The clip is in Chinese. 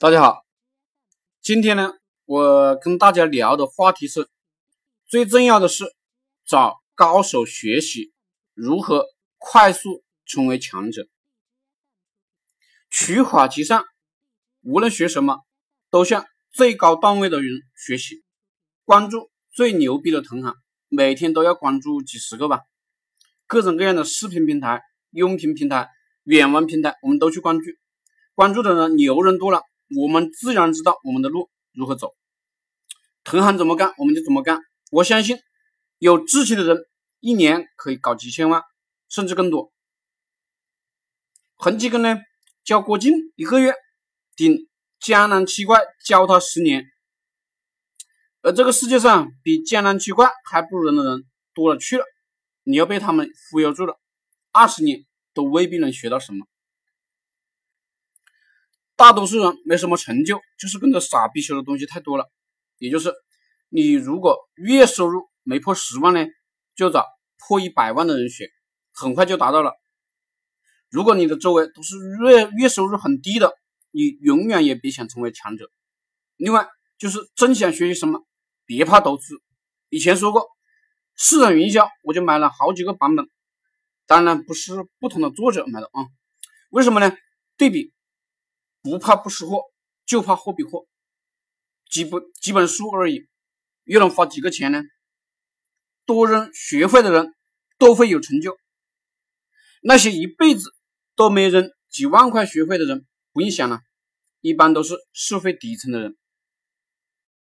大家好，今天呢，我跟大家聊的话题是，最重要的是找高手学习，如何快速成为强者。取法其上，无论学什么，都向最高段位的人学习，关注最牛逼的同行，每天都要关注几十个吧，各种各样的视频平台、音频平台、远文平台，我们都去关注，关注的人牛人多了。我们自然知道我们的路如何走，同行怎么干我们就怎么干。我相信有志气的人一年可以搞几千万，甚至更多。恒基根呢教郭靖一个月顶江南七怪教他十年，而这个世界上比江南七怪还不如人的人多了去了。你要被他们忽悠住了，二十年都未必能学到什么。大多数人没什么成就，就是跟着傻逼学的东西太多了。也就是你如果月收入没破十万呢，就找破一百万的人学，很快就达到了。如果你的周围都是月月收入很低的，你永远也别想成为强者。另外就是真想学习什么，别怕投资。以前说过，市场营销我就买了好几个版本，当然不是不同的作者买的啊。为什么呢？对比。不怕不识货，就怕货比货。几本几本书而已，又能花几个钱呢？多扔学会的人都会有成就。那些一辈子都没扔几万块学费的人，不用想了，一般都是社会底层的人。